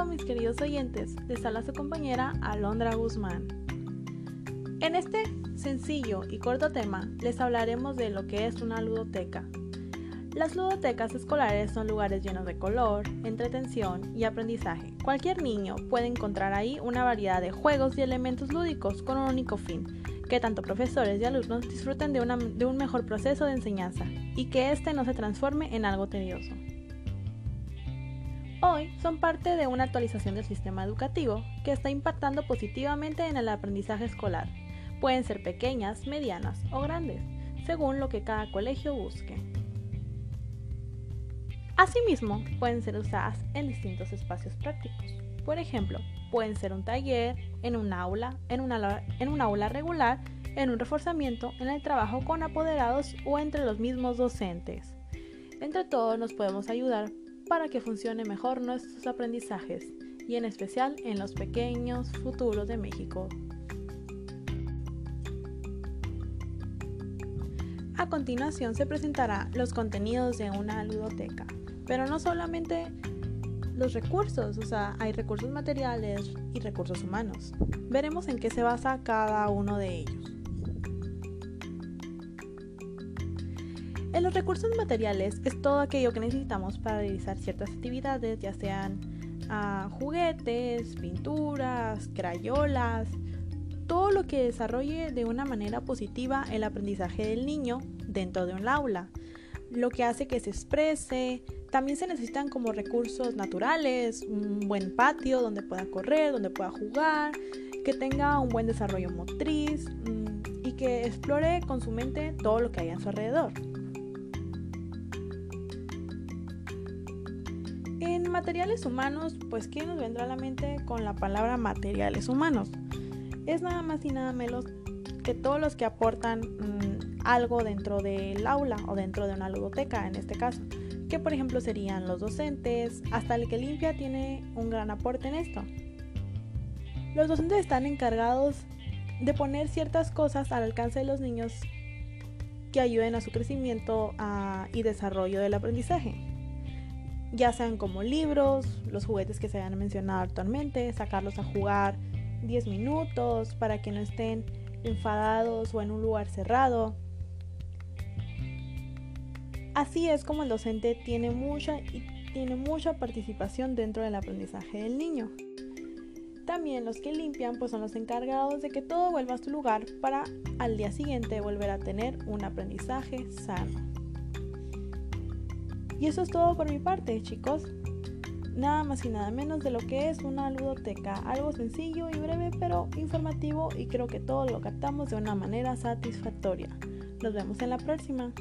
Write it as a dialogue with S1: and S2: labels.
S1: todos mis queridos oyentes, les habla su compañera Alondra Guzmán. En este sencillo y corto tema les hablaremos de lo que es una ludoteca. Las ludotecas escolares son lugares llenos de color, entretención y aprendizaje. Cualquier niño puede encontrar ahí una variedad de juegos y elementos lúdicos con un único fin, que tanto profesores y alumnos disfruten de, de un mejor proceso de enseñanza y que éste no se transforme en algo tedioso. Hoy son parte de una actualización del sistema educativo que está impactando positivamente en el aprendizaje escolar. Pueden ser pequeñas, medianas o grandes, según lo que cada colegio busque. Asimismo, pueden ser usadas en distintos espacios prácticos. Por ejemplo, pueden ser un taller, en un aula, en una, en aula regular, en un reforzamiento, en el trabajo con apoderados o entre los mismos docentes. Entre todos nos podemos ayudar para que funcione mejor nuestros aprendizajes y en especial en los pequeños futuros de México. A continuación se presentará los contenidos de una ludoteca, pero no solamente los recursos, o sea, hay recursos materiales y recursos humanos. Veremos en qué se basa cada uno de ellos. En los recursos materiales es todo aquello que necesitamos para realizar ciertas actividades, ya sean ah, juguetes, pinturas, crayolas, todo lo que desarrolle de una manera positiva el aprendizaje del niño dentro de un aula, lo que hace que se exprese. También se necesitan como recursos naturales, un buen patio donde pueda correr, donde pueda jugar, que tenga un buen desarrollo motriz mm, y que explore con su mente todo lo que hay a su alrededor. En materiales humanos, pues ¿qué nos vendrá a la mente con la palabra materiales humanos? Es nada más y nada menos que todos los que aportan mm, algo dentro del aula o dentro de una ludoteca en este caso, que por ejemplo serían los docentes, hasta el que limpia tiene un gran aporte en esto. Los docentes están encargados de poner ciertas cosas al alcance de los niños que ayuden a su crecimiento ah, y desarrollo del aprendizaje ya sean como libros, los juguetes que se hayan mencionado actualmente, sacarlos a jugar 10 minutos para que no estén enfadados o en un lugar cerrado. Así es como el docente tiene mucha, tiene mucha participación dentro del aprendizaje del niño. También los que limpian pues son los encargados de que todo vuelva a su lugar para al día siguiente volver a tener un aprendizaje sano. Y eso es todo por mi parte, chicos. Nada más y nada menos de lo que es una ludoteca. Algo sencillo y breve, pero informativo y creo que todo lo captamos de una manera satisfactoria. Nos vemos en la próxima.